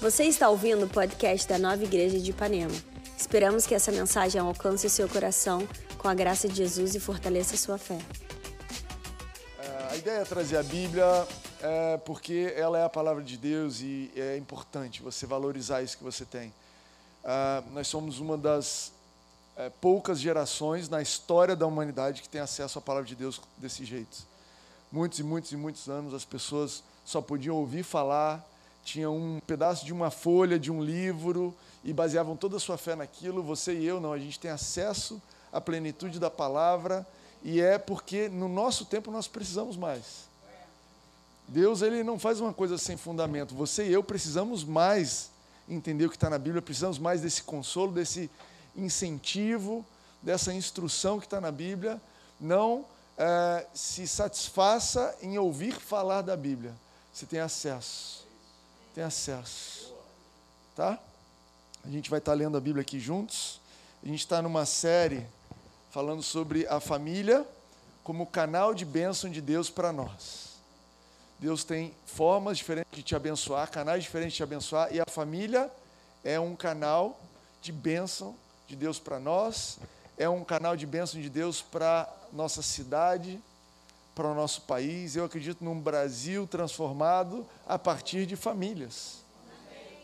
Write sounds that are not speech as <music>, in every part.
Você está ouvindo o podcast da Nova Igreja de Ipanema. Esperamos que essa mensagem alcance seu coração com a graça de Jesus e fortaleça sua fé. É, a ideia é trazer a Bíblia é, porque ela é a palavra de Deus e é importante você valorizar isso que você tem. É, nós somos uma das é, poucas gerações na história da humanidade que tem acesso à palavra de Deus desse jeito. Muitos e muitos e muitos anos as pessoas só podiam ouvir falar, tinham um pedaço de uma folha, de um livro e baseavam toda a sua fé naquilo. Você e eu não, a gente tem acesso à plenitude da palavra e é porque no nosso tempo nós precisamos mais. Deus ele não faz uma coisa sem fundamento. Você e eu precisamos mais entender o que está na Bíblia, precisamos mais desse consolo, desse incentivo, dessa instrução que está na Bíblia. Não é, se satisfaça em ouvir falar da Bíblia. Você tem acesso. Tem acesso. Tá? A gente vai estar lendo a Bíblia aqui juntos. A gente está numa série falando sobre a família como canal de bênção de Deus para nós. Deus tem formas diferentes de te abençoar, canais diferentes de te abençoar, e a família é um canal de bênção de Deus para nós, é um canal de bênção de Deus para nossa cidade, para o nosso país. Eu acredito num Brasil transformado a partir de famílias.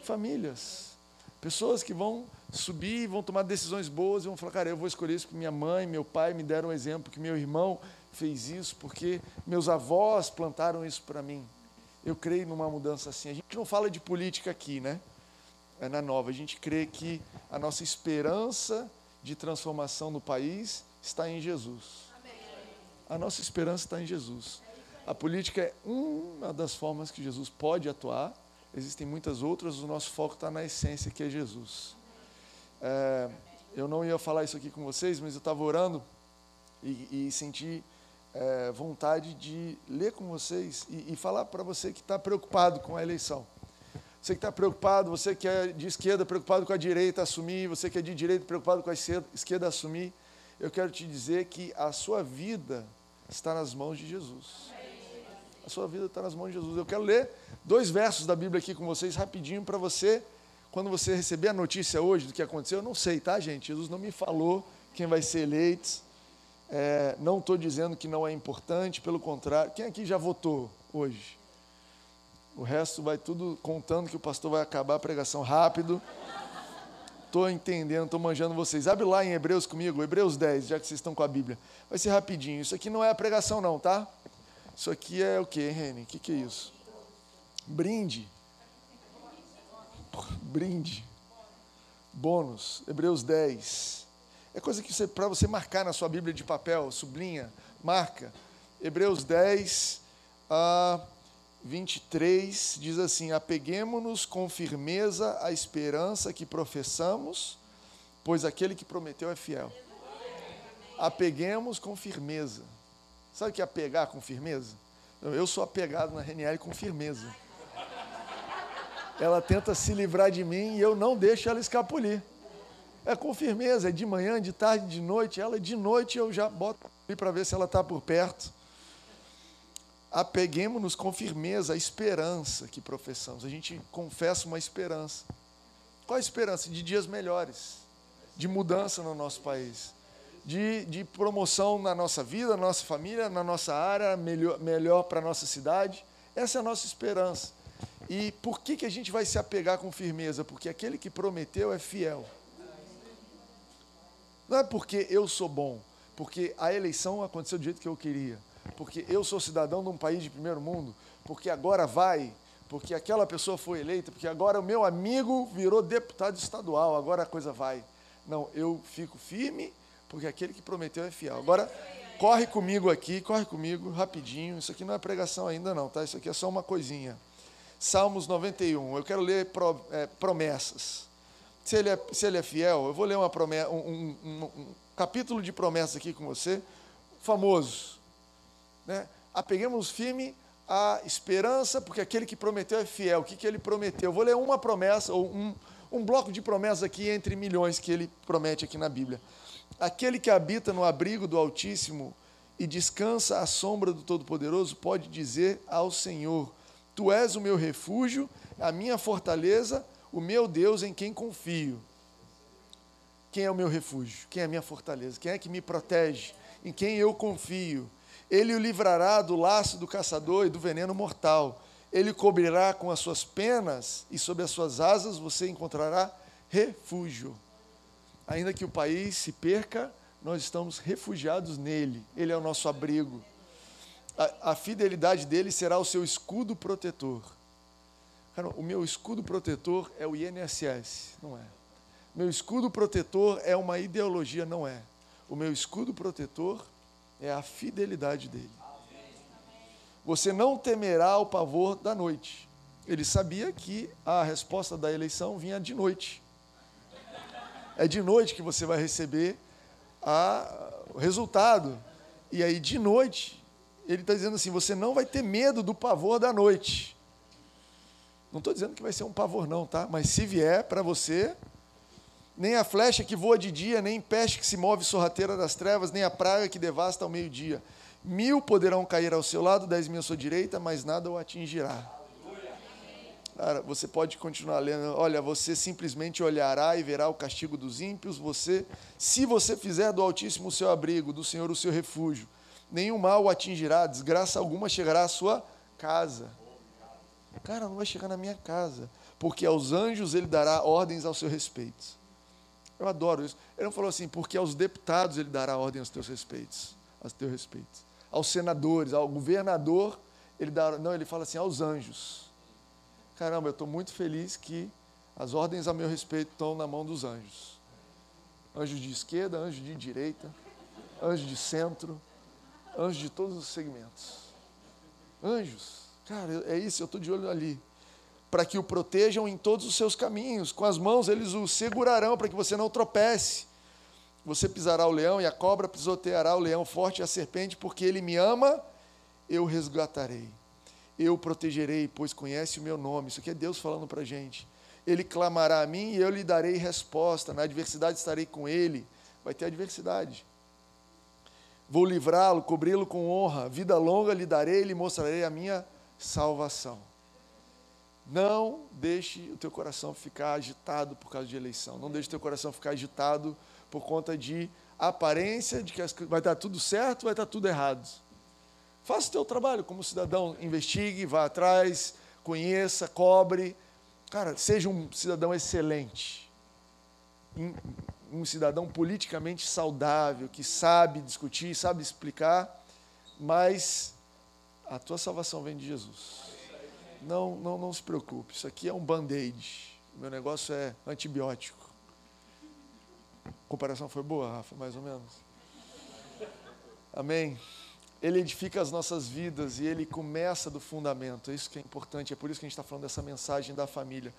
Famílias. Pessoas que vão subir, vão tomar decisões boas e vão falar, cara, eu vou escolher isso porque minha mãe, meu pai me deram um exemplo, que meu irmão fez isso, porque meus avós plantaram isso para mim. Eu creio numa mudança assim. A gente não fala de política aqui, né? É na nova. A gente crê que a nossa esperança de transformação no país está em Jesus. A nossa esperança está em Jesus. A política é uma das formas que Jesus pode atuar. Existem muitas outras. O nosso foco está na essência que é Jesus. É, eu não ia falar isso aqui com vocês, mas eu estava orando e, e senti é, vontade de ler com vocês e, e falar para você que está preocupado com a eleição. Você que está preocupado, você que é de esquerda preocupado com a direita assumir, você que é de direita preocupado com a esquerda assumir, eu quero te dizer que a sua vida está nas mãos de Jesus. A sua vida está nas mãos de Jesus. Eu quero ler dois versos da Bíblia aqui com vocês rapidinho para você, quando você receber a notícia hoje do que aconteceu, eu não sei, tá, gente? Jesus não me falou quem vai ser eleito. É, não estou dizendo que não é importante, pelo contrário. Quem aqui já votou hoje? O resto vai tudo contando que o pastor vai acabar a pregação rápido. Estou entendendo, estou manjando vocês. Abre lá em Hebreus comigo, Hebreus 10, já que vocês estão com a Bíblia. Vai ser rapidinho. Isso aqui não é a pregação, não, tá? Isso aqui é o que, Reni? O que, que é isso? Brinde. Brinde. Bônus. Hebreus 10. É coisa que para você marcar na sua Bíblia de papel, sublinha, marca. Hebreus 10, a 23 diz assim: Apeguemos-nos com firmeza à esperança que professamos, pois aquele que prometeu é fiel. Apeguemos com firmeza. Sabe o que é apegar com firmeza? Eu sou apegado na Reniele com firmeza. Ela tenta se livrar de mim e eu não deixo ela escapulir. É com firmeza, é de manhã, de tarde, de noite. Ela de noite eu já boto para ver se ela está por perto. Apeguemos-nos com firmeza à esperança que professamos. A gente confessa uma esperança. Qual a esperança? De dias melhores, de mudança no nosso país, de, de promoção na nossa vida, na nossa família, na nossa área, melhor, melhor para a nossa cidade. Essa é a nossa esperança. E por que, que a gente vai se apegar com firmeza? Porque aquele que prometeu é fiel. Não é porque eu sou bom, porque a eleição aconteceu do jeito que eu queria, porque eu sou cidadão de um país de primeiro mundo, porque agora vai, porque aquela pessoa foi eleita, porque agora o meu amigo virou deputado estadual, agora a coisa vai. Não, eu fico firme, porque aquele que prometeu é fiel. Agora, corre comigo aqui, corre comigo, rapidinho. Isso aqui não é pregação ainda, não, tá? Isso aqui é só uma coisinha. Salmos 91. Eu quero ler é, promessas se ele é, se ele é fiel, eu vou ler uma promessa, um, um, um, um capítulo de promessa aqui com você, famoso. Né? Apeguemos firme à esperança, porque aquele que prometeu é fiel. O que, que ele prometeu? Eu vou ler uma promessa, ou um, um bloco de promessas aqui entre milhões que ele promete aqui na Bíblia. Aquele que habita no abrigo do Altíssimo e descansa à sombra do Todo-Poderoso pode dizer ao Senhor: Tu és o meu refúgio, a minha fortaleza, o meu Deus em quem confio. Quem é o meu refúgio? Quem é a minha fortaleza? Quem é que me protege? Em quem eu confio? Ele o livrará do laço do caçador e do veneno mortal. Ele cobrirá com as suas penas e sob as suas asas você encontrará refúgio. Ainda que o país se perca, nós estamos refugiados nele. Ele é o nosso abrigo. A, a fidelidade dele será o seu escudo protetor. Cara, o meu escudo protetor é o INSS, não é? Meu escudo protetor é uma ideologia, não é? O meu escudo protetor é a fidelidade dele. Você não temerá o pavor da noite. Ele sabia que a resposta da eleição vinha de noite. É de noite que você vai receber a, o resultado. E aí, de noite, ele está dizendo assim: você não vai ter medo do pavor da noite. Não estou dizendo que vai ser um pavor, não, tá? Mas se vier para você, nem a flecha que voa de dia, nem peste que se move sorrateira das trevas, nem a praga que devasta ao meio-dia. Mil poderão cair ao seu lado, dez mil à sua direita, mas nada o atingirá. Cara, você pode continuar lendo. Olha, você simplesmente olhará e verá o castigo dos ímpios. Você, se você fizer do Altíssimo o seu abrigo, do Senhor o seu refúgio, nenhum mal o atingirá, desgraça alguma chegará à sua casa. Cara, não vai chegar na minha casa, porque aos anjos ele dará ordens ao seu respeito. Eu adoro isso. Ele não falou assim, porque aos deputados ele dará ordem aos teus respeitos, aos teus respeitos. Aos senadores, ao governador, ele dará, não, ele fala assim, aos anjos caramba, eu estou muito feliz que as ordens a meu respeito estão na mão dos anjos. Anjo de esquerda, anjo de direita, anjo de centro, anjo de todos os segmentos. Anjos, cara, é isso, eu estou de olho ali. Para que o protejam em todos os seus caminhos. Com as mãos eles o segurarão para que você não tropece. Você pisará o leão e a cobra pisoteará o leão forte e a serpente, porque ele me ama, eu resgatarei eu o protegerei, pois conhece o meu nome. Isso aqui é Deus falando para a gente. Ele clamará a mim e eu lhe darei resposta. Na adversidade estarei com ele. Vai ter adversidade. Vou livrá-lo, cobri-lo com honra. Vida longa lhe darei e lhe mostrarei a minha salvação. Não deixe o teu coração ficar agitado por causa de eleição. Não deixe o teu coração ficar agitado por conta de aparência de que vai dar tudo certo, vai dar tudo errado. Faça o teu trabalho como cidadão, investigue, vá atrás, conheça, cobre. Cara, seja um cidadão excelente. Um cidadão politicamente saudável, que sabe discutir, sabe explicar, mas a tua salvação vem de Jesus. Não, não, não se preocupe, isso aqui é um band-aid. Meu negócio é antibiótico. A comparação foi boa, Rafa, mais ou menos. Amém. Ele edifica as nossas vidas e ele começa do fundamento. É isso que é importante, é por isso que a gente está falando dessa mensagem da família.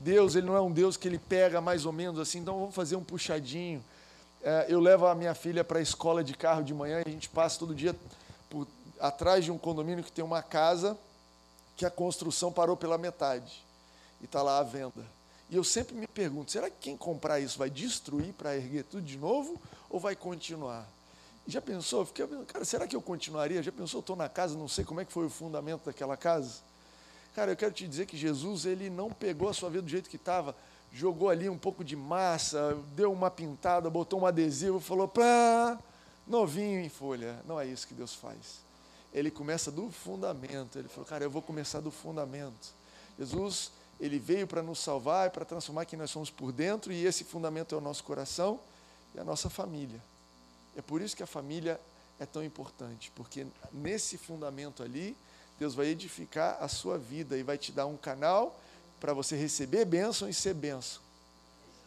Deus, ele não é um Deus que ele pega mais ou menos assim, então vamos fazer um puxadinho. É, eu levo a minha filha para a escola de carro de manhã e a gente passa todo dia por, atrás de um condomínio que tem uma casa que a construção parou pela metade e está lá à venda. E eu sempre me pergunto: será que quem comprar isso vai destruir para erguer tudo de novo ou vai continuar? Já pensou? Fiquei, cara, será que eu continuaria? Já pensou? Estou na casa, não sei como é que foi o fundamento daquela casa. Cara, eu quero te dizer que Jesus ele não pegou a sua vida do jeito que estava, jogou ali um pouco de massa, deu uma pintada, botou um adesivo, falou pá, novinho em folha. Não é isso que Deus faz. Ele começa do fundamento. Ele falou, cara, eu vou começar do fundamento. Jesus, ele veio para nos salvar e para transformar quem nós somos por dentro, e esse fundamento é o nosso coração e a nossa família. É por isso que a família é tão importante, porque nesse fundamento ali, Deus vai edificar a sua vida e vai te dar um canal para você receber bênção e ser bênção.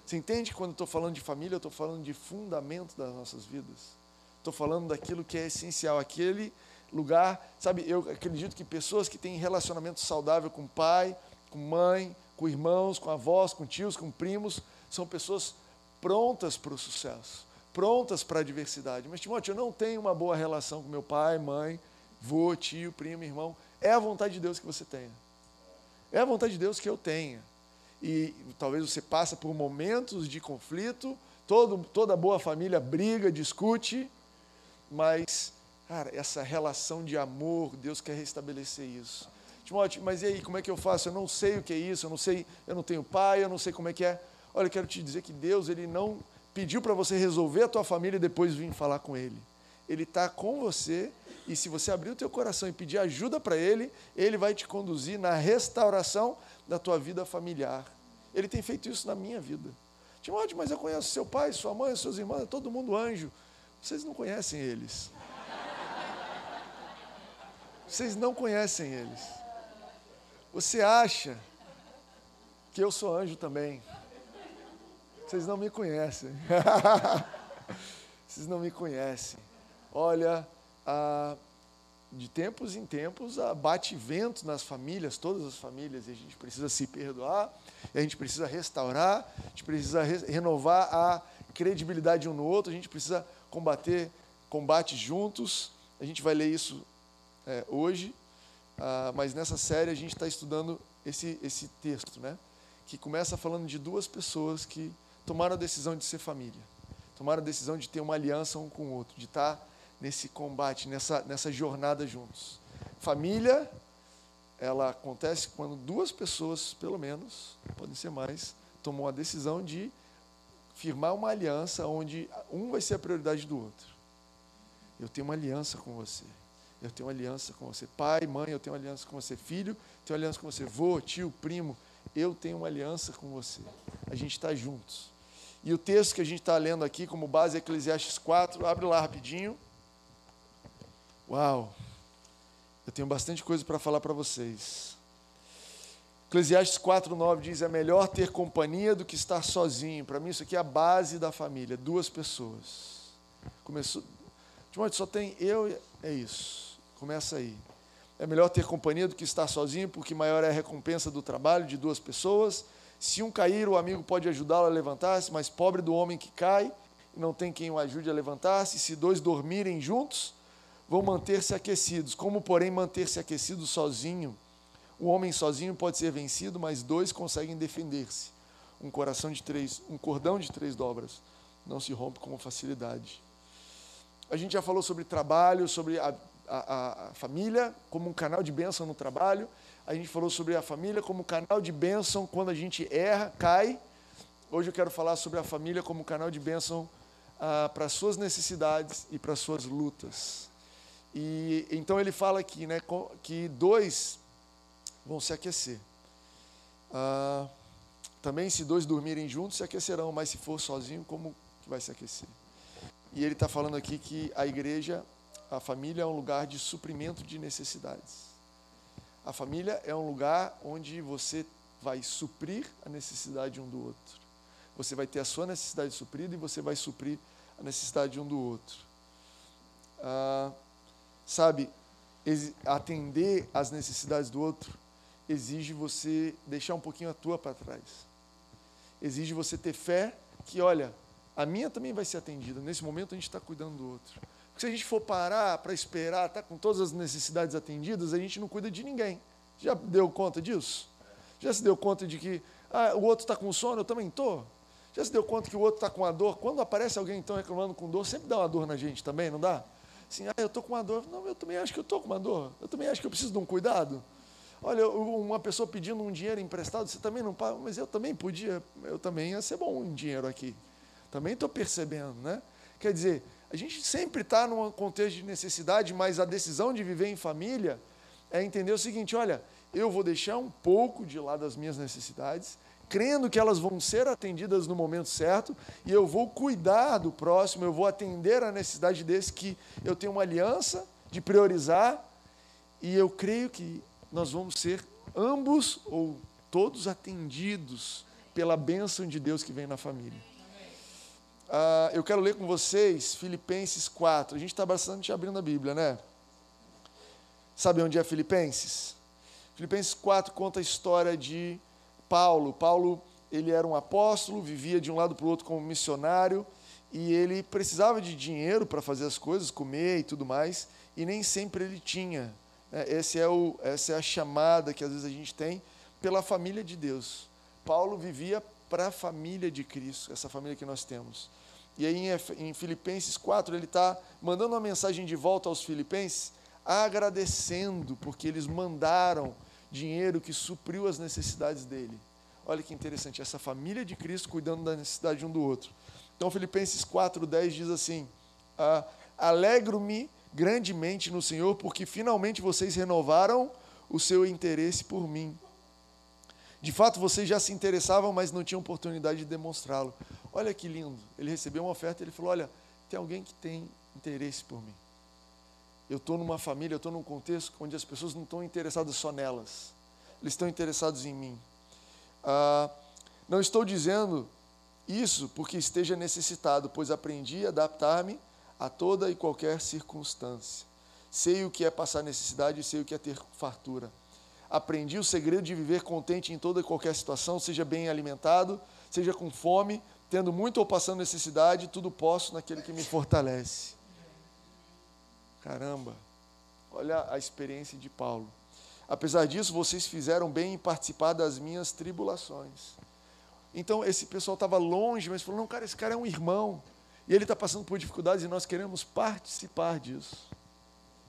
Você entende quando estou falando de família, eu estou falando de fundamento das nossas vidas. Estou falando daquilo que é essencial, aquele lugar, sabe, eu acredito que pessoas que têm relacionamento saudável com pai, com mãe, com irmãos, com avós, com tios, com primos, são pessoas prontas para o sucesso prontas para a diversidade. Mas, Timóteo, eu não tenho uma boa relação com meu pai, mãe, vô, tio, primo, irmão. É a vontade de Deus que você tenha. É a vontade de Deus que eu tenha. E talvez você passe por momentos de conflito, todo, toda boa família briga, discute, mas, cara, essa relação de amor, Deus quer restabelecer isso. Timóteo, mas e aí, como é que eu faço? Eu não sei o que é isso, eu não sei, eu não tenho pai, eu não sei como é que é. Olha, eu quero te dizer que Deus, Ele não pediu para você resolver a tua família e depois vir falar com Ele. Ele está com você e se você abrir o teu coração e pedir ajuda para Ele, Ele vai te conduzir na restauração da tua vida familiar. Ele tem feito isso na minha vida. Timóteo, mas eu conheço seu pai, sua mãe, seus irmãos, todo mundo anjo. Vocês não conhecem eles. Vocês não conhecem eles. Você acha que eu sou anjo também. Vocês não me conhecem. <laughs> Vocês não me conhecem. Olha, ah, de tempos em tempos ah, bate vento nas famílias, todas as famílias, e a gente precisa se perdoar, a gente precisa restaurar, a gente precisa re renovar a credibilidade um no outro, a gente precisa combater combate juntos. A gente vai ler isso é, hoje, ah, mas nessa série a gente está estudando esse, esse texto, né? que começa falando de duas pessoas que tomaram a decisão de ser família, tomaram a decisão de ter uma aliança um com o outro, de estar tá nesse combate, nessa, nessa jornada juntos. Família, ela acontece quando duas pessoas, pelo menos, podem ser mais, tomam a decisão de firmar uma aliança onde um vai ser a prioridade do outro. Eu tenho uma aliança com você. Eu tenho aliança com você. Pai, mãe, eu tenho aliança com você. Filho, tenho uma aliança com você. Vô, tio, primo, eu tenho uma aliança com você. A gente está juntos. E o texto que a gente está lendo aqui como base é Eclesiastes 4. Abre lá rapidinho. Uau! Eu tenho bastante coisa para falar para vocês. Eclesiastes 4,9 diz: É melhor ter companhia do que estar sozinho. Para mim, isso aqui é a base da família, duas pessoas. Começou. Timóteo, só tem eu. É isso. Começa aí. É melhor ter companhia do que estar sozinho, porque maior é a recompensa do trabalho de duas pessoas. Se um cair, o amigo pode ajudá-lo a levantar-se, mas pobre do homem que cai e não tem quem o ajude a levantar-se. Se dois dormirem juntos, vão manter-se aquecidos. Como, porém, manter-se aquecido sozinho? O homem sozinho pode ser vencido, mas dois conseguem defender-se. Um coração de três, um cordão de três dobras não se rompe com facilidade. A gente já falou sobre trabalho, sobre a, a, a família como um canal de bênção no trabalho. A gente falou sobre a família como canal de bênção quando a gente erra, cai. Hoje eu quero falar sobre a família como canal de bênção ah, para suas necessidades e para suas lutas. E então ele fala aqui, né, que dois vão se aquecer. Ah, também se dois dormirem juntos se aquecerão, mas se for sozinho, como que vai se aquecer? E ele está falando aqui que a igreja, a família é um lugar de suprimento de necessidades. A família é um lugar onde você vai suprir a necessidade um do outro. Você vai ter a sua necessidade suprida e você vai suprir a necessidade um do outro. Ah, sabe, atender às necessidades do outro exige você deixar um pouquinho a tua para trás. Exige você ter fé que, olha, a minha também vai ser atendida. Nesse momento a gente está cuidando do outro. Porque se a gente for parar para esperar, tá com todas as necessidades atendidas, a gente não cuida de ninguém. Já deu conta disso? Já se deu conta de que ah, o outro está com sono, eu também estou? Já se deu conta que o outro está com a dor? Quando aparece alguém então reclamando com dor, sempre dá uma dor na gente também, não dá? Assim, ah, eu estou com uma dor. Não, eu também acho que eu estou com uma dor. Eu também acho que eu preciso de um cuidado. Olha, uma pessoa pedindo um dinheiro emprestado, você também não paga, mas eu também podia, eu também ia ser bom em dinheiro aqui. Também estou percebendo, né? Quer dizer, a gente sempre está num contexto de necessidade, mas a decisão de viver em família é entender o seguinte: olha, eu vou deixar um pouco de lado as minhas necessidades, crendo que elas vão ser atendidas no momento certo, e eu vou cuidar do próximo, eu vou atender a necessidade desse que eu tenho uma aliança de priorizar, e eu creio que nós vamos ser ambos ou todos atendidos pela bênção de Deus que vem na família. Uh, eu quero ler com vocês Filipenses 4. A gente está bastante abrindo a Bíblia, né? Sabe onde é Filipenses? Filipenses 4 conta a história de Paulo. Paulo, ele era um apóstolo, vivia de um lado para o outro como missionário, e ele precisava de dinheiro para fazer as coisas, comer e tudo mais, e nem sempre ele tinha. É, esse é o, essa é a chamada que às vezes a gente tem pela família de Deus. Paulo vivia para a família de Cristo, essa família que nós temos. E aí em Filipenses 4, ele está mandando uma mensagem de volta aos filipenses, agradecendo, porque eles mandaram dinheiro que supriu as necessidades dele. Olha que interessante, essa família de Cristo cuidando da necessidade um do outro. Então, Filipenses 4,10 diz assim: ah, Alegro-me grandemente no Senhor, porque finalmente vocês renovaram o seu interesse por mim. De fato, vocês já se interessavam, mas não tinham oportunidade de demonstrá-lo. Olha que lindo. Ele recebeu uma oferta e ele falou: Olha, tem alguém que tem interesse por mim. Eu estou numa família, eu estou num contexto onde as pessoas não estão interessadas só nelas, eles estão interessados em mim. Ah, não estou dizendo isso porque esteja necessitado, pois aprendi a adaptar-me a toda e qualquer circunstância. Sei o que é passar necessidade e sei o que é ter fartura. Aprendi o segredo de viver contente em toda e qualquer situação, seja bem alimentado, seja com fome, tendo muito ou passando necessidade, tudo posso naquele que me fortalece. Caramba, olha a experiência de Paulo. Apesar disso, vocês fizeram bem em participar das minhas tribulações. Então, esse pessoal estava longe, mas falou: não, cara, esse cara é um irmão. E ele está passando por dificuldades e nós queremos participar disso.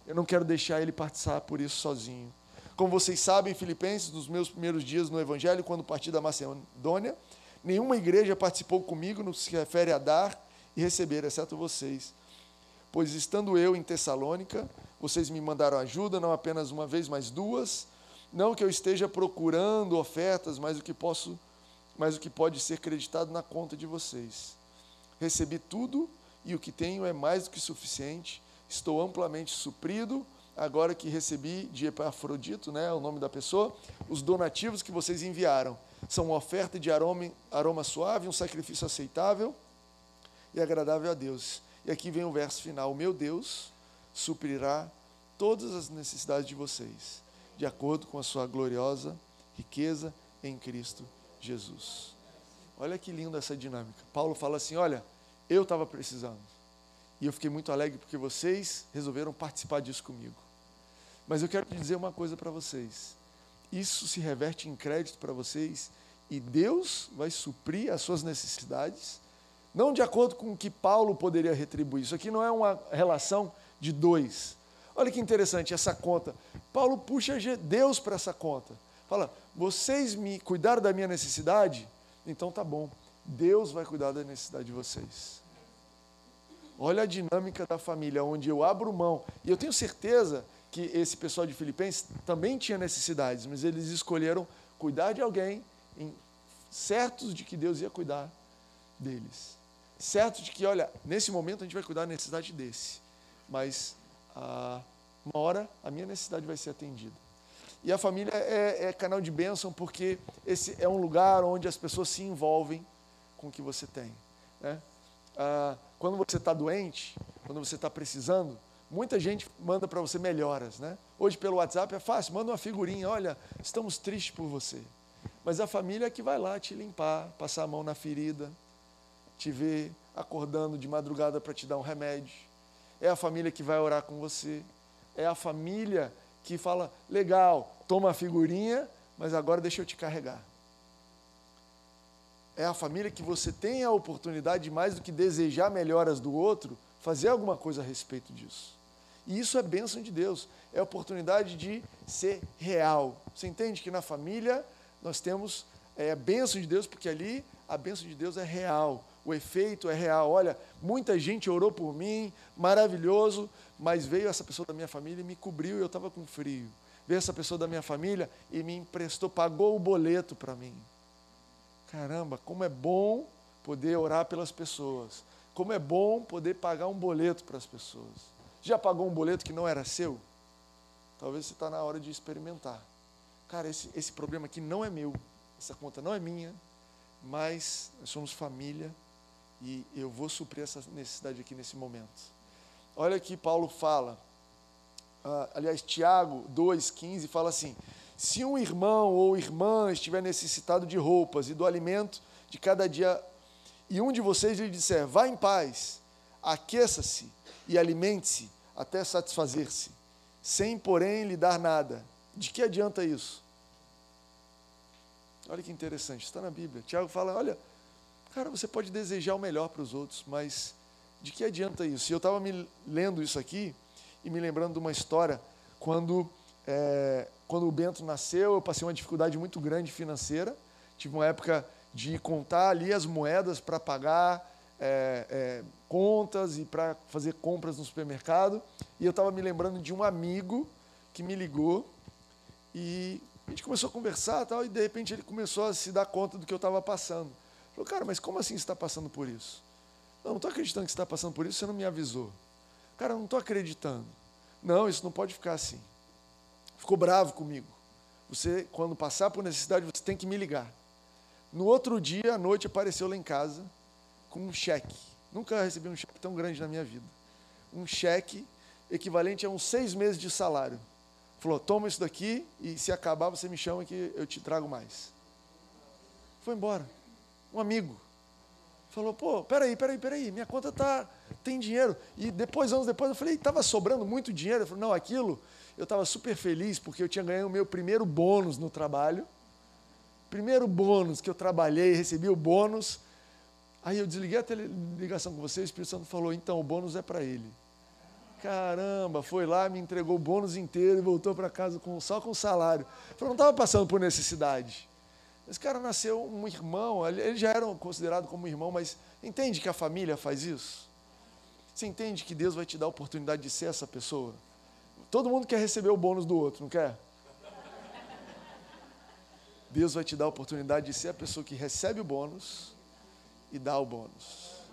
Eu não quero deixar ele participar por isso sozinho. Como vocês sabem, Filipenses, nos meus primeiros dias no Evangelho, quando parti da Macedônia, nenhuma igreja participou comigo no que se refere a dar e receber, exceto vocês. Pois estando eu em Tessalônica, vocês me mandaram ajuda, não apenas uma vez, mas duas. Não que eu esteja procurando ofertas, mas o que posso, mas o que pode ser creditado na conta de vocês. Recebi tudo e o que tenho é mais do que suficiente. Estou amplamente suprido agora que recebi de Epafrodito, né, o nome da pessoa, os donativos que vocês enviaram. São uma oferta de aroma, aroma suave, um sacrifício aceitável e agradável a Deus. E aqui vem o verso final: meu Deus suprirá todas as necessidades de vocês, de acordo com a sua gloriosa riqueza em Cristo Jesus. Olha que linda essa dinâmica. Paulo fala assim: Olha, eu estava precisando. E eu fiquei muito alegre porque vocês resolveram participar disso comigo. Mas eu quero dizer uma coisa para vocês. Isso se reverte em crédito para vocês e Deus vai suprir as suas necessidades não de acordo com o que Paulo poderia retribuir. Isso aqui não é uma relação de dois. Olha que interessante essa conta. Paulo puxa Deus para essa conta. Fala, vocês me cuidaram da minha necessidade? Então tá bom. Deus vai cuidar da necessidade de vocês. Olha a dinâmica da família, onde eu abro mão. E eu tenho certeza que esse pessoal de Filipenses também tinha necessidades, mas eles escolheram cuidar de alguém, certos de que Deus ia cuidar deles certo de que, olha, nesse momento a gente vai cuidar da necessidade desse, mas ah, uma hora a minha necessidade vai ser atendida. E a família é, é, canal de bênção porque esse é um lugar onde as pessoas se envolvem com o que você tem. Né? Ah, quando você está doente, quando você está precisando, muita gente manda para você melhoras. Né? Hoje pelo WhatsApp é fácil, manda uma figurinha, olha, estamos tristes por você. Mas a família é que vai lá te limpar, passar a mão na ferida, te ver acordando de madrugada para te dar um remédio. É a família que vai orar com você. É a família que fala: legal, toma a figurinha, mas agora deixa eu te carregar. É a família que você tem a oportunidade, mais do que desejar melhoras do outro, fazer alguma coisa a respeito disso. E isso é bênção de Deus. É oportunidade de ser real. Você entende que na família nós temos é, a bênção de Deus, porque ali a bênção de Deus é real o efeito é real. Olha, muita gente orou por mim, maravilhoso, mas veio essa pessoa da minha família e me cobriu e eu estava com frio. Veio essa pessoa da minha família e me emprestou, pagou o boleto para mim. Caramba, como é bom poder orar pelas pessoas. Como é bom poder pagar um boleto para as pessoas. Já pagou um boleto que não era seu? Talvez você está na hora de experimentar. Cara, esse, esse problema aqui não é meu. Essa conta não é minha. Mas nós somos família e eu vou suprir essa necessidade aqui nesse momento. Olha que Paulo fala, uh, aliás, Tiago 2,15 fala assim: se um irmão ou irmã estiver necessitado de roupas e do alimento de cada dia, e um de vocês lhe disser, vá em paz, aqueça-se e alimente-se até satisfazer-se, sem, porém, lhe dar nada, de que adianta isso? Olha que interessante, está na Bíblia. Tiago fala: olha, Cara, você pode desejar o melhor para os outros, mas de que adianta isso? E eu estava me lendo isso aqui e me lembrando de uma história quando é, quando o Bento nasceu, eu passei uma dificuldade muito grande financeira. Tive uma época de contar ali as moedas para pagar é, é, contas e para fazer compras no supermercado. E eu estava me lembrando de um amigo que me ligou e a gente começou a conversar tal, e de repente ele começou a se dar conta do que eu estava passando. Falou, cara, mas como assim você está passando por isso? Não, não estou acreditando que você está passando por isso, você não me avisou. Cara, eu não estou acreditando. Não, isso não pode ficar assim. Ficou bravo comigo. Você, quando passar por necessidade, você tem que me ligar. No outro dia, à noite, apareceu lá em casa com um cheque. Nunca recebi um cheque tão grande na minha vida. Um cheque equivalente a uns seis meses de salário. Falou: toma isso daqui e se acabar você me chama que eu te trago mais. Foi embora. Um amigo. Falou, pô, peraí, peraí, peraí, minha conta tá, tem dinheiro. E depois, anos depois, eu falei, estava sobrando muito dinheiro. Ele falou, não, aquilo, eu estava super feliz porque eu tinha ganho o meu primeiro bônus no trabalho. Primeiro bônus que eu trabalhei, recebi o bônus. Aí eu desliguei a ligação com você, o Espírito Santo falou, então o bônus é para ele. Caramba, foi lá, me entregou o bônus inteiro e voltou para casa com, só com salário. Falou, não estava passando por necessidade. Esse cara nasceu um irmão, ele já era considerado como irmão, mas entende que a família faz isso? Você entende que Deus vai te dar a oportunidade de ser essa pessoa? Todo mundo quer receber o bônus do outro, não quer? Deus vai te dar a oportunidade de ser a pessoa que recebe o bônus e dá o bônus.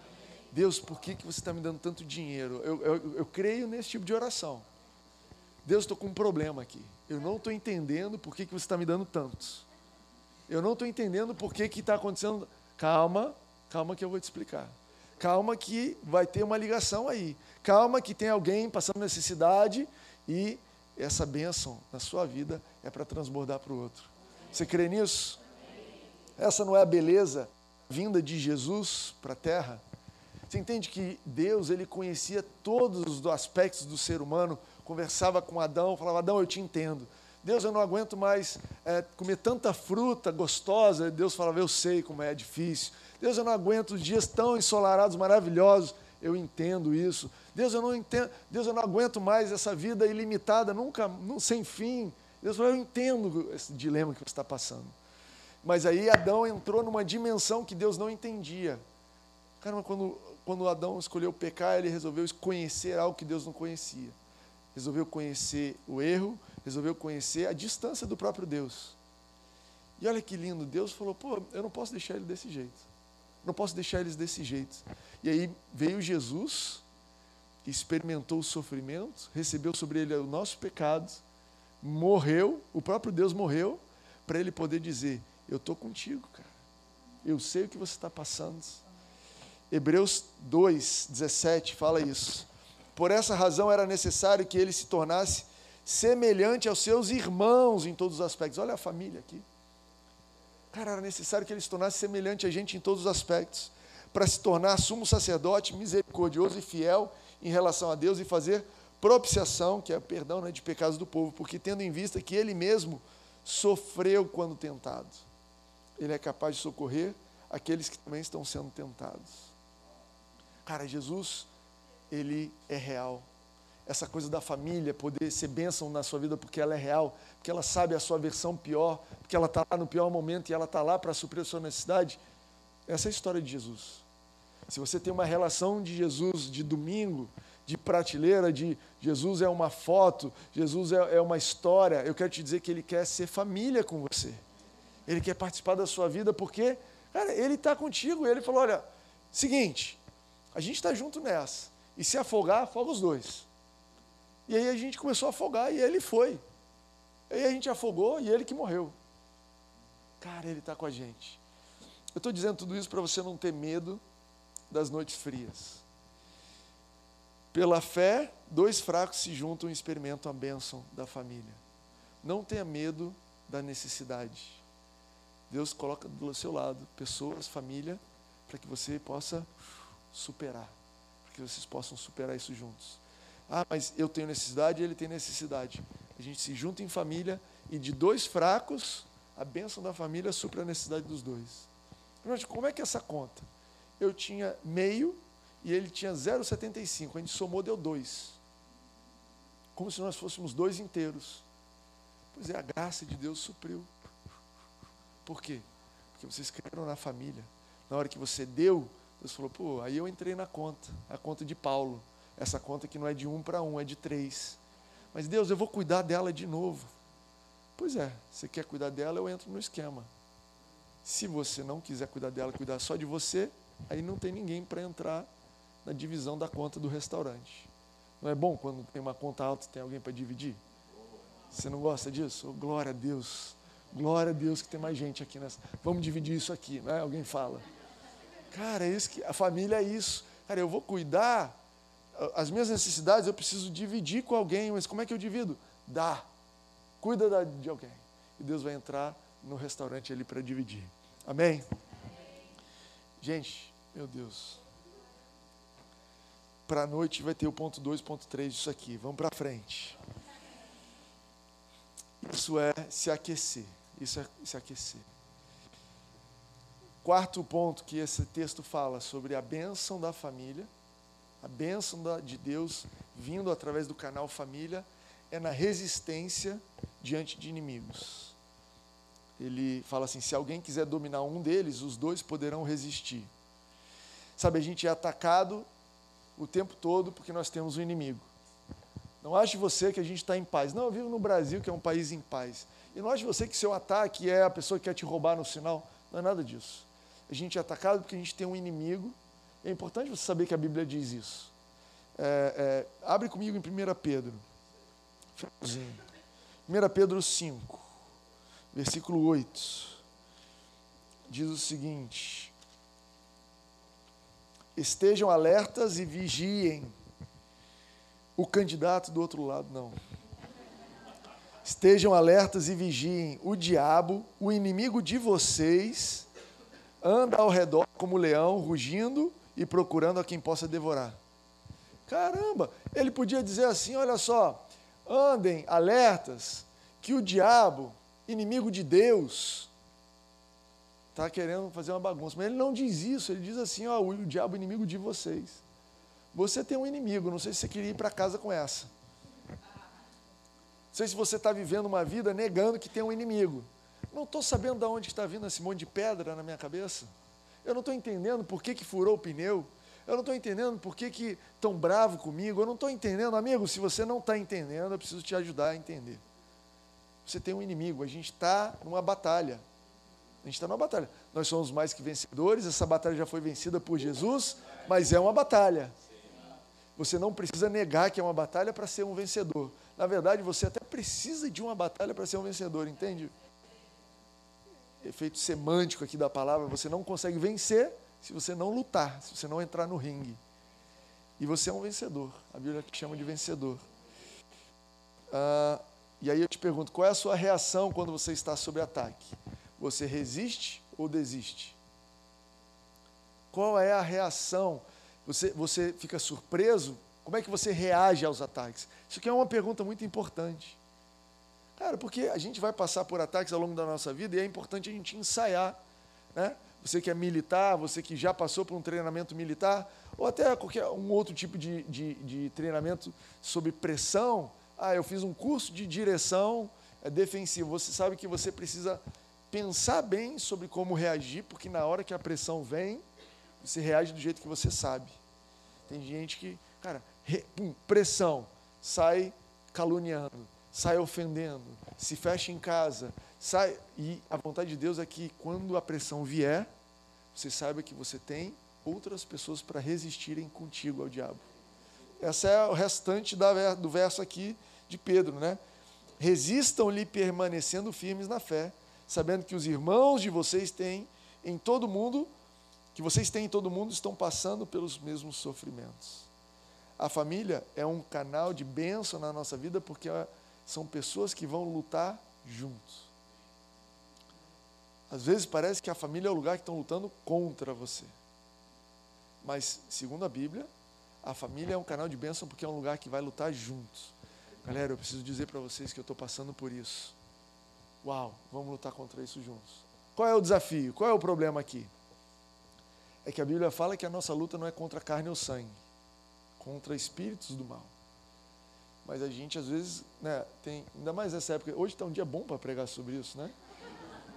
Deus, por que, que você está me dando tanto dinheiro? Eu, eu, eu creio nesse tipo de oração. Deus, estou com um problema aqui. Eu não estou entendendo por que, que você está me dando tantos. Eu não estou entendendo por que está acontecendo. Calma, calma que eu vou te explicar. Calma que vai ter uma ligação aí. Calma que tem alguém passando necessidade e essa bênção na sua vida é para transbordar para o outro. Você crê nisso? Essa não é a beleza vinda de Jesus para a terra? Você entende que Deus ele conhecia todos os aspectos do ser humano, conversava com Adão, falava: Adão, eu te entendo. Deus, eu não aguento mais é, comer tanta fruta gostosa. Deus falava, eu sei como é difícil. Deus, eu não aguento dias tão ensolarados, maravilhosos. Eu entendo isso. Deus, eu não entendo, Deus, eu não aguento mais essa vida ilimitada, nunca, sem fim. Deus falou, eu entendo esse dilema que você está passando. Mas aí Adão entrou numa dimensão que Deus não entendia. Caramba, quando, quando Adão escolheu pecar, ele resolveu conhecer algo que Deus não conhecia. Resolveu conhecer o erro, resolveu conhecer a distância do próprio Deus. E olha que lindo, Deus falou: pô, eu não posso deixar ele desse jeito. Não posso deixar eles desse jeito. E aí veio Jesus, experimentou o sofrimento, recebeu sobre ele o nosso pecado, morreu, o próprio Deus morreu, para ele poder dizer: Eu estou contigo, cara. Eu sei o que você está passando. Hebreus 2, 17 fala isso. Por essa razão era necessário que ele se tornasse semelhante aos seus irmãos em todos os aspectos. Olha a família aqui. Cara, era necessário que ele se tornasse semelhante a gente em todos os aspectos, para se tornar sumo sacerdote, misericordioso e fiel em relação a Deus e fazer propiciação, que é perdão né, de pecados do povo, porque tendo em vista que ele mesmo sofreu quando tentado, ele é capaz de socorrer aqueles que também estão sendo tentados. Cara, Jesus, ele é real essa coisa da família poder ser bênção na sua vida porque ela é real, porque ela sabe a sua versão pior, porque ela está lá no pior momento e ela está lá para suprir a sua necessidade. Essa é a história de Jesus. Se você tem uma relação de Jesus de domingo, de prateleira, de Jesus é uma foto, Jesus é, é uma história, eu quero te dizer que Ele quer ser família com você. Ele quer participar da sua vida porque, cara, Ele está contigo. Ele falou: olha, seguinte, a gente está junto nessa. E se afogar, afoga os dois. E aí a gente começou a afogar e ele foi. E aí a gente afogou e ele que morreu. Cara, ele está com a gente. Eu estou dizendo tudo isso para você não ter medo das noites frias. Pela fé, dois fracos se juntam e experimentam a bênção da família. Não tenha medo da necessidade. Deus coloca do seu lado pessoas, família, para que você possa superar, para que vocês possam superar isso juntos. Ah, mas eu tenho necessidade e ele tem necessidade. A gente se junta em família e de dois fracos, a bênção da família supra a necessidade dos dois. Como é que é essa conta? Eu tinha meio e ele tinha 0,75. A gente somou, deu dois. Como se nós fôssemos dois inteiros. Pois é, a graça de Deus supriu. Por quê? Porque vocês creram na família. Na hora que você deu, Deus falou, pô, aí eu entrei na conta, a conta de Paulo. Essa conta que não é de um para um, é de três. Mas Deus, eu vou cuidar dela de novo. Pois é, você quer cuidar dela, eu entro no esquema. Se você não quiser cuidar dela, cuidar só de você, aí não tem ninguém para entrar na divisão da conta do restaurante. Não é bom quando tem uma conta alta e tem alguém para dividir? Você não gosta disso? Oh, glória a Deus. Glória a Deus que tem mais gente aqui nessa. Vamos dividir isso aqui, né? Alguém fala. Cara, é isso que a família é isso. Cara, eu vou cuidar as minhas necessidades, eu preciso dividir com alguém, mas como é que eu divido? Dá. Cuida de alguém. E Deus vai entrar no restaurante ali para dividir. Amém? Gente, meu Deus. Para a noite vai ter o ponto 2, ponto 3 disso aqui. Vamos para frente. Isso é se aquecer. Isso é se aquecer. Quarto ponto que esse texto fala sobre a bênção da família, a bênção de Deus vindo através do canal família, é na resistência diante de inimigos. Ele fala assim: se alguém quiser dominar um deles, os dois poderão resistir. Sabe, a gente é atacado o tempo todo porque nós temos um inimigo. Não ache você que a gente está em paz. Não, eu vivo no Brasil, que é um país em paz. E não ache você que seu ataque é a pessoa que quer te roubar no sinal. Não é nada disso. A gente é atacado porque a gente tem um inimigo. É importante você saber que a Bíblia diz isso. É, é, abre comigo em 1 Pedro. 1 Pedro 5, versículo 8. Diz o seguinte: Estejam alertas e vigiem. O candidato do outro lado, não. Estejam alertas e vigiem. O diabo, o inimigo de vocês, anda ao redor como leão, rugindo e procurando a quem possa devorar. Caramba, ele podia dizer assim: olha só, andem alertas que o diabo, inimigo de Deus, está querendo fazer uma bagunça. Mas ele não diz isso, ele diz assim: ó, o diabo inimigo de vocês. Você tem um inimigo, não sei se você queria ir para casa com essa. Não sei se você está vivendo uma vida negando que tem um inimigo. Não estou sabendo de onde está vindo esse monte de pedra na minha cabeça. Eu não estou entendendo por que, que furou o pneu. Eu não estou entendendo por que, que tão bravo comigo. Eu não estou entendendo, amigo. Se você não está entendendo, eu preciso te ajudar a entender. Você tem um inimigo. A gente está numa batalha. A gente está numa batalha. Nós somos mais que vencedores. Essa batalha já foi vencida por Jesus, mas é uma batalha. Você não precisa negar que é uma batalha para ser um vencedor. Na verdade, você até precisa de uma batalha para ser um vencedor, entende? Efeito semântico aqui da palavra, você não consegue vencer se você não lutar, se você não entrar no ringue. E você é um vencedor. A Bíblia te chama de vencedor. Ah, e aí eu te pergunto, qual é a sua reação quando você está sob ataque? Você resiste ou desiste? Qual é a reação você, você fica surpreso? Como é que você reage aos ataques? Isso aqui é uma pergunta muito importante. Cara, porque a gente vai passar por ataques ao longo da nossa vida e é importante a gente ensaiar. Né? Você que é militar, você que já passou por um treinamento militar, ou até qualquer um outro tipo de, de, de treinamento sob pressão. Ah, eu fiz um curso de direção é, defensiva. Você sabe que você precisa pensar bem sobre como reagir, porque na hora que a pressão vem, você reage do jeito que você sabe. Tem gente que, cara, pressão, sai caluniando, sai ofendendo, se fecha em casa, sai. E a vontade de Deus é que quando a pressão vier, você saiba que você tem outras pessoas para resistirem contigo ao diabo. Essa é o restante da, do verso aqui de Pedro, né? Resistam-lhe permanecendo firmes na fé, sabendo que os irmãos de vocês têm em todo mundo que vocês têm em todo mundo estão passando pelos mesmos sofrimentos. A família é um canal de bênção na nossa vida porque são pessoas que vão lutar juntos. Às vezes parece que a família é o lugar que estão lutando contra você. Mas, segundo a Bíblia, a família é um canal de bênção porque é um lugar que vai lutar juntos. Galera, eu preciso dizer para vocês que eu estou passando por isso. Uau, vamos lutar contra isso juntos. Qual é o desafio? Qual é o problema aqui? é que a Bíblia fala que a nossa luta não é contra a carne ou sangue, contra espíritos do mal. Mas a gente às vezes, né, tem, ainda mais nessa época, hoje está um dia bom para pregar sobre isso, né?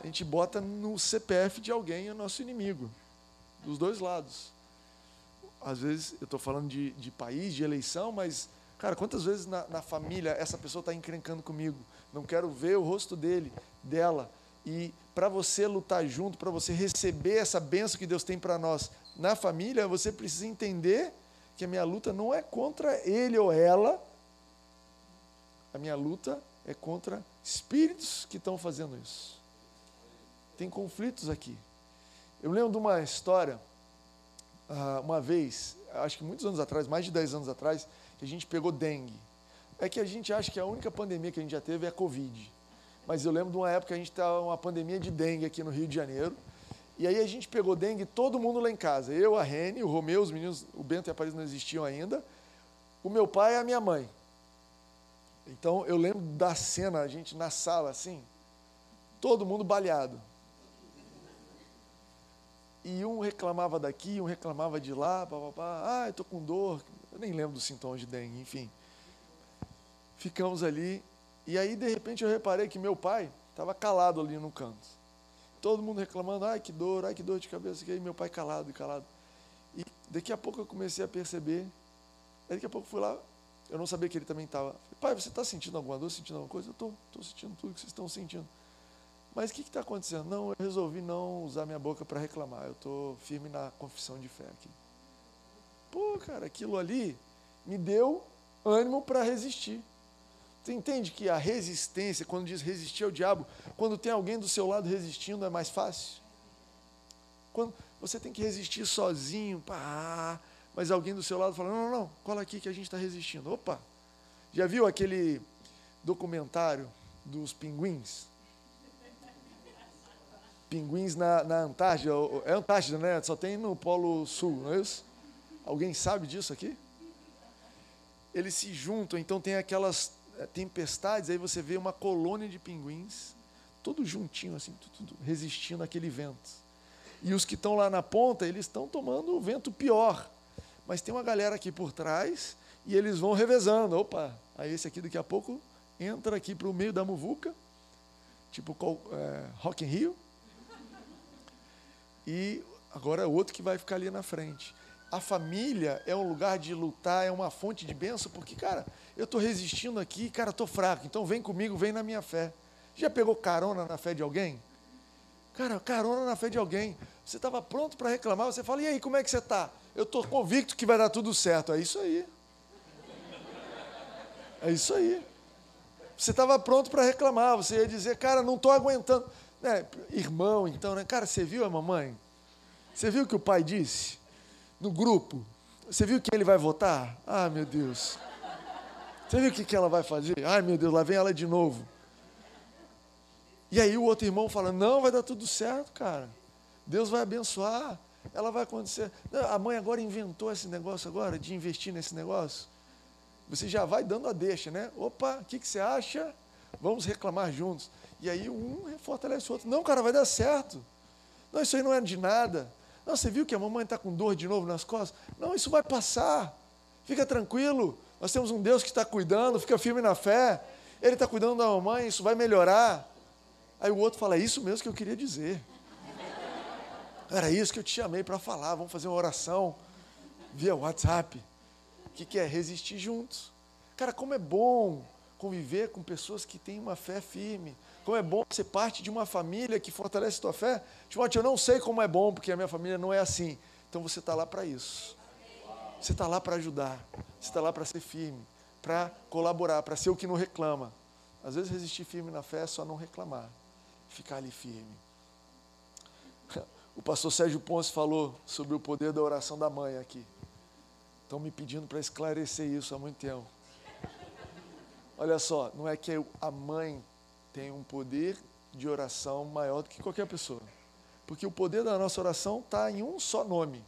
A gente bota no CPF de alguém o nosso inimigo, dos dois lados. Às vezes, eu estou falando de, de país, de eleição, mas, cara, quantas vezes na, na família essa pessoa está encrencando comigo? Não quero ver o rosto dele, dela. E para você lutar junto, para você receber essa benção que Deus tem para nós na família, você precisa entender que a minha luta não é contra ele ou ela, a minha luta é contra espíritos que estão fazendo isso. Tem conflitos aqui. Eu lembro de uma história, ah, uma vez, acho que muitos anos atrás, mais de 10 anos atrás, que a gente pegou dengue. É que a gente acha que a única pandemia que a gente já teve é a Covid. Mas eu lembro de uma época que a gente estava uma pandemia de dengue aqui no Rio de Janeiro. E aí a gente pegou dengue, todo mundo lá em casa. Eu, a Rene, o Romeu, os meninos, o Bento e a Paris não existiam ainda. O meu pai e a minha mãe. Então eu lembro da cena, a gente na sala assim, todo mundo baleado. E um reclamava daqui, um reclamava de lá, papapá. Ah, eu estou com dor. Eu nem lembro dos sintomas de dengue, enfim. Ficamos ali. E aí, de repente, eu reparei que meu pai estava calado ali no canto. Todo mundo reclamando, ai que dor, ai que dor de cabeça. E meu pai calado e calado. E daqui a pouco eu comecei a perceber. Aí daqui a pouco fui lá, eu não sabia que ele também estava. Pai, você está sentindo alguma dor, sentindo alguma coisa? Eu estou, estou sentindo tudo que vocês estão sentindo. Mas o que está acontecendo? Não, eu resolvi não usar minha boca para reclamar. Eu estou firme na confissão de fé aqui. Pô, cara, aquilo ali me deu ânimo para resistir. Você entende que a resistência, quando diz resistir ao diabo, quando tem alguém do seu lado resistindo, é mais fácil? Quando você tem que resistir sozinho, pá, mas alguém do seu lado fala: não, não, não, cola aqui que a gente está resistindo. Opa! Já viu aquele documentário dos pinguins? Pinguins na, na Antártida. É Antártida, né? Só tem no Polo Sul, não é isso? Alguém sabe disso aqui? Eles se juntam, então tem aquelas tempestades, aí você vê uma colônia de pinguins, todo juntinho, assim, tudo, resistindo àquele vento. E os que estão lá na ponta, eles estão tomando o vento pior. Mas tem uma galera aqui por trás e eles vão revezando. Opa, aí esse aqui daqui a pouco entra aqui para o meio da muvuca, tipo é, Rock in Rio. E agora é outro que vai ficar ali na frente a família é um lugar de lutar, é uma fonte de bênção, porque, cara, eu estou resistindo aqui, cara, estou fraco, então vem comigo, vem na minha fé. Já pegou carona na fé de alguém? Cara, carona na fé de alguém. Você estava pronto para reclamar, você fala, e aí, como é que você está? Eu estou convicto que vai dar tudo certo. É isso aí. É isso aí. Você estava pronto para reclamar, você ia dizer, cara, não estou aguentando. É, irmão, então, né? Cara, você viu a mamãe? Você viu o que o pai disse? No grupo. Você viu que ele vai votar? Ah, meu Deus. Você viu o que, que ela vai fazer? Ai, meu Deus, lá vem ela de novo. E aí o outro irmão fala: Não, vai dar tudo certo, cara. Deus vai abençoar. Ela vai acontecer. A mãe agora inventou esse negócio agora, de investir nesse negócio. Você já vai dando a deixa, né? Opa, o que, que você acha? Vamos reclamar juntos. E aí um fortalece o outro. Não, cara, vai dar certo. Não, isso aí não é de nada. Não, você viu que a mamãe está com dor de novo nas costas? Não, isso vai passar. Fica tranquilo. Nós temos um Deus que está cuidando, fica firme na fé. Ele está cuidando da mamãe, isso vai melhorar. Aí o outro fala: É isso mesmo que eu queria dizer. Era isso que eu te chamei para falar. Vamos fazer uma oração via WhatsApp. O que, que é? Resistir juntos. Cara, como é bom conviver com pessoas que têm uma fé firme, como é bom ser parte de uma família que fortalece tua fé. Timóteo, eu não sei como é bom, porque a minha família não é assim. Então você está lá para isso. Você está lá para ajudar. Você está lá para ser firme, para colaborar, para ser o que não reclama. Às vezes resistir firme na fé é só não reclamar, ficar ali firme. <laughs> O pastor Sérgio Ponce falou sobre o poder da oração da mãe aqui. Estão me pedindo para esclarecer isso há muito tempo. Olha só, não é que a mãe tem um poder de oração maior do que qualquer pessoa. Porque o poder da nossa oração está em um só nome: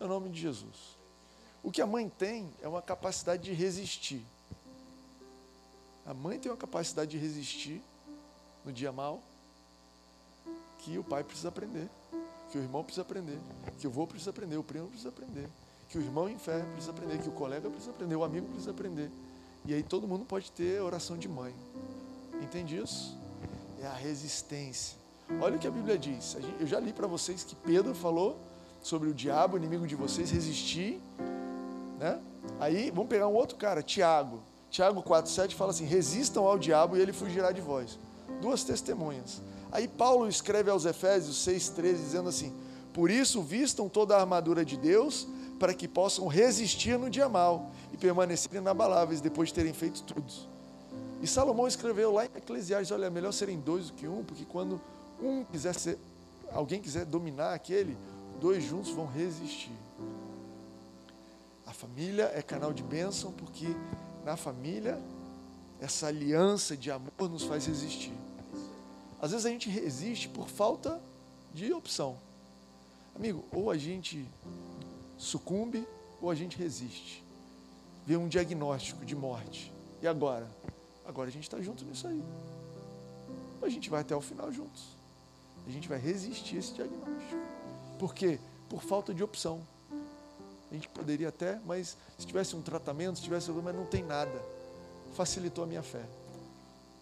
é o nome de Jesus. O que a mãe tem é uma capacidade de resistir. A mãe tem uma capacidade de resistir no dia mal que o pai precisa aprender, que o irmão precisa aprender, que o avô precisa aprender, o primo precisa aprender, que o irmão em fé precisa aprender, que o colega precisa aprender, o amigo precisa aprender. E aí todo mundo pode ter oração de mãe. Entende isso? É a resistência. Olha o que a Bíblia diz. Eu já li para vocês que Pedro falou sobre o diabo, inimigo de vocês, resistir. Né? Aí vamos pegar um outro cara, Tiago. Tiago 4,7 fala assim: resistam ao diabo e ele fugirá de vós. Duas testemunhas. Aí Paulo escreve aos Efésios 6,13, dizendo assim: Por isso vistam toda a armadura de Deus, para que possam resistir no dia mal e permanecerem inabaláveis depois de terem feito tudo. E Salomão escreveu lá em Eclesiastes: olha, é melhor serem dois do que um, porque quando um quiser ser, alguém quiser dominar aquele, dois juntos vão resistir. A família é canal de bênção, porque na família essa aliança de amor nos faz resistir. Às vezes a gente resiste por falta de opção. Amigo, ou a gente sucumbe ou a gente resiste. Vê um diagnóstico de morte. E agora? Agora a gente está junto nisso aí. A gente vai até o final juntos. A gente vai resistir esse diagnóstico. Por quê? Por falta de opção. A gente poderia até, mas se tivesse um tratamento, se tivesse mas não tem nada. Facilitou a minha fé.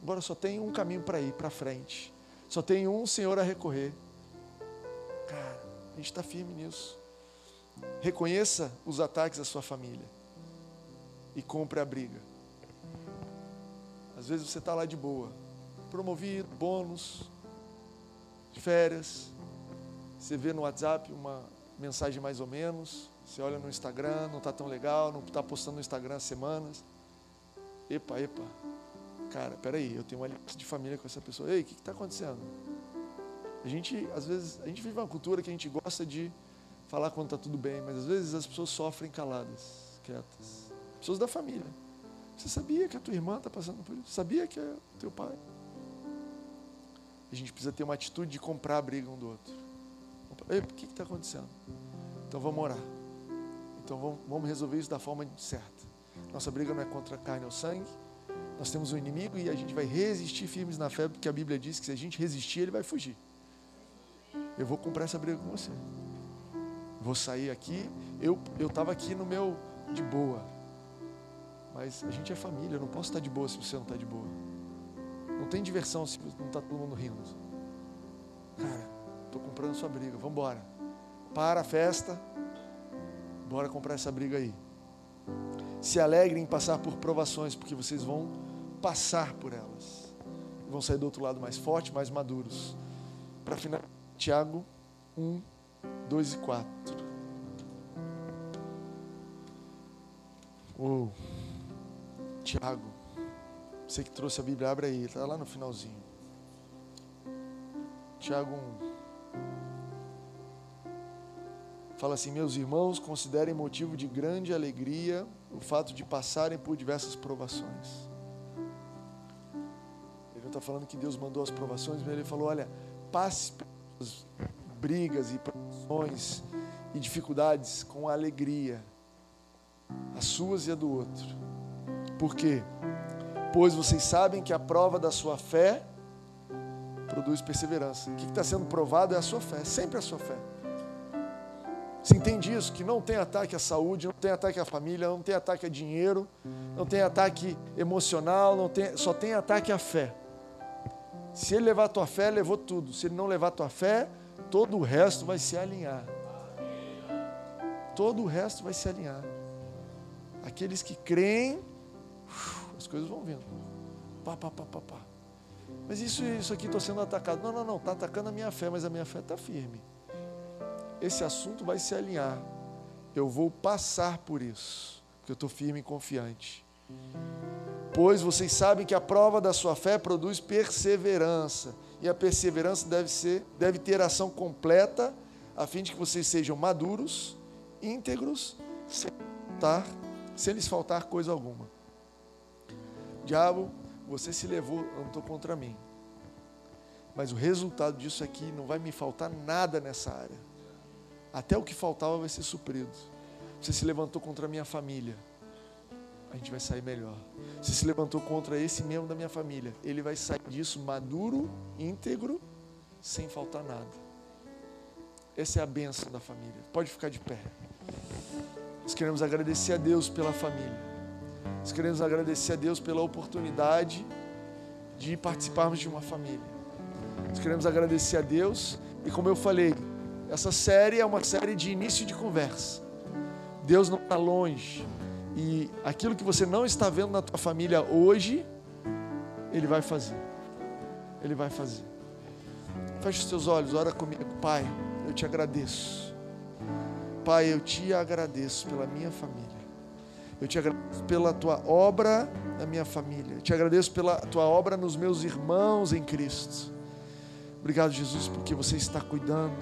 Agora só tem um caminho para ir para frente. Só tem um Senhor a recorrer. Cara, a gente está firme nisso. Reconheça os ataques à sua família e compre a briga. Às vezes você está lá de boa, promovido, bônus, férias. Você vê no WhatsApp uma mensagem mais ou menos. Você olha no Instagram, não está tão legal, não está postando no Instagram há semanas. Epa, epa. Cara, peraí, eu tenho uma aliança de família com essa pessoa. Ei, o que está acontecendo? A gente, às vezes, a gente vive uma cultura que a gente gosta de falar quando está tudo bem, mas às vezes as pessoas sofrem caladas, quietas. Pessoas da família. Você sabia que a tua irmã está passando por isso? Sabia que é teu pai? A gente precisa ter uma atitude de comprar a briga um do outro. Ei, o que está acontecendo? Então vamos orar. Então vamos, vamos resolver isso da forma certa. Nossa briga não é contra a carne ou sangue. Nós temos um inimigo e a gente vai resistir firmes na fé, porque a Bíblia diz que se a gente resistir, ele vai fugir. Eu vou comprar essa briga com você. Vou sair aqui. Eu estava aqui no meu de boa. Mas a gente é família, eu não posso estar de boa se você não está de boa. Não tem diversão se não está todo mundo rindo. Cara, estou comprando sua briga, vamos embora. Para a festa, bora comprar essa briga aí. Se alegrem em passar por provações, porque vocês vão passar por elas. Vão sair do outro lado mais fortes, mais maduros. Para finalizar, Tiago 1, 2 e 4. Oh, Tiago, você que trouxe a Bíblia, abre aí, está lá no finalzinho. Tiago 1. Fala assim: Meus irmãos, considerem motivo de grande alegria o fato de passarem por diversas provações. Ele não está falando que Deus mandou as provações, mas ele falou: Olha, passe pelas brigas e provações e dificuldades com alegria, as suas e a do outro. Por quê? Pois vocês sabem que a prova da sua fé produz perseverança. O que está sendo provado é a sua fé, sempre a sua fé. Você entende isso? Que não tem ataque à saúde, não tem ataque à família, não tem ataque a dinheiro, não tem ataque emocional, não tem, só tem ataque à fé. Se ele levar a tua fé, levou tudo. Se ele não levar a tua fé, todo o resto vai se alinhar. Todo o resto vai se alinhar. Aqueles que creem, as coisas vão vindo. Pá, pá, pá, pá, pá. Mas isso, isso aqui estou sendo atacado. Não, não, não, está atacando a minha fé, mas a minha fé está firme. Esse assunto vai se alinhar. Eu vou passar por isso, porque eu estou firme e confiante. Pois vocês sabem que a prova da sua fé produz perseverança e a perseverança deve, ser, deve ter ação completa, a fim de que vocês sejam maduros, íntegros, sem, faltar, sem lhes faltar coisa alguma. Diabo, você se levou, estou contra mim. Mas o resultado disso aqui não vai me faltar nada nessa área. Até o que faltava vai ser suprido. Você se levantou contra a minha família a gente vai sair melhor. Você se levantou contra esse membro da minha família, ele vai sair disso maduro, íntegro, sem faltar nada. Essa é a benção da família. Pode ficar de pé. Nós queremos agradecer a Deus pela família. Nós queremos agradecer a Deus pela oportunidade de participarmos de uma família. Nós queremos agradecer a Deus e, como eu falei, essa série é uma série de início de conversa. Deus não está longe e aquilo que você não está vendo na tua família hoje, Ele vai fazer. Ele vai fazer. Feche os teus olhos, ora comigo, Pai. Eu te agradeço. Pai, eu te agradeço pela minha família. Eu te agradeço pela tua obra na minha família. Eu te agradeço pela tua obra nos meus irmãos em Cristo. Obrigado, Jesus, porque você está cuidando.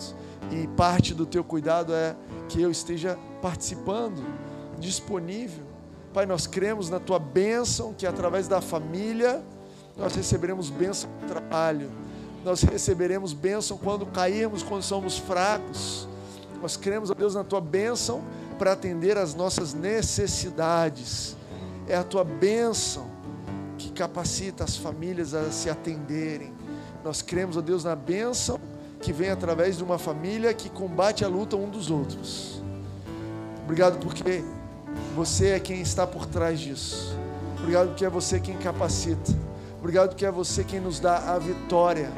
E parte do teu cuidado é que eu esteja participando, disponível. Pai, nós cremos na tua bênção, que através da família nós receberemos bênção no trabalho. Nós receberemos bênção quando cairmos, quando somos fracos. Nós cremos, ó Deus, na tua bênção para atender às nossas necessidades. É a tua bênção que capacita as famílias a se atenderem. Nós cremos, ó Deus, na bênção que vem através de uma família que combate a luta um dos outros. Obrigado porque você é quem está por trás disso. Obrigado porque é você quem capacita. Obrigado porque é você quem nos dá a vitória.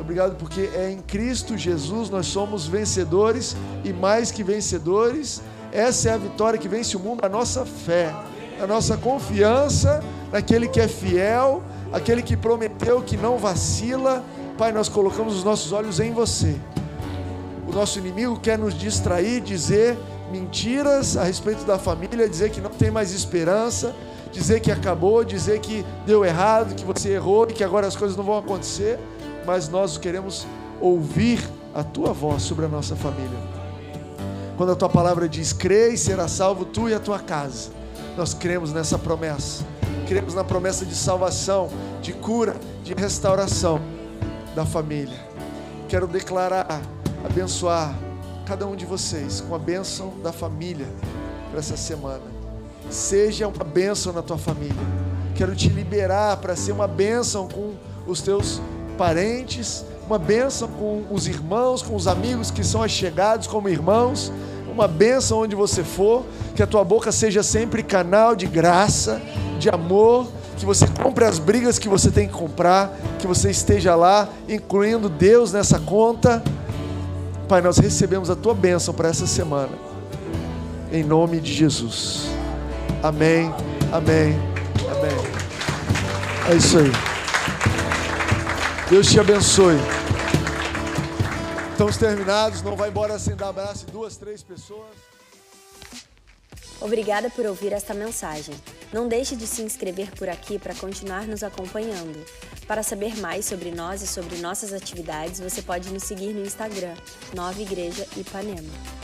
Obrigado porque é em Cristo Jesus nós somos vencedores e mais que vencedores essa é a vitória que vence o mundo, a nossa fé, a nossa confiança naquele que é fiel, aquele que prometeu que não vacila. Pai, nós colocamos os nossos olhos em você. O nosso inimigo quer nos distrair, dizer mentiras a respeito da família, dizer que não tem mais esperança, dizer que acabou, dizer que deu errado, que você errou e que agora as coisas não vão acontecer, mas nós queremos ouvir a tua voz sobre a nossa família. Quando a tua palavra diz: crê e será salvo tu e a tua casa. Nós cremos nessa promessa. Cremos na promessa de salvação, de cura, de restauração da família. Quero declarar, abençoar cada um de vocês com a bênção da família para essa semana. Seja uma bênção na tua família. Quero te liberar para ser uma bênção com os teus parentes, uma bênção com os irmãos, com os amigos que são achegados como irmãos, uma bênção onde você for, que a tua boca seja sempre canal de graça, de amor, que você compre as brigas que você tem que comprar, que você esteja lá, incluindo Deus nessa conta. Pai, nós recebemos a tua bênção para essa semana, em nome de Jesus. Amém, amém, amém. É isso aí. Deus te abençoe. Estamos terminados, não vai embora sem dar abraço duas, três pessoas. Obrigada por ouvir esta mensagem. Não deixe de se inscrever por aqui para continuar nos acompanhando. Para saber mais sobre nós e sobre nossas atividades, você pode nos seguir no Instagram, Nova Igreja Ipanema.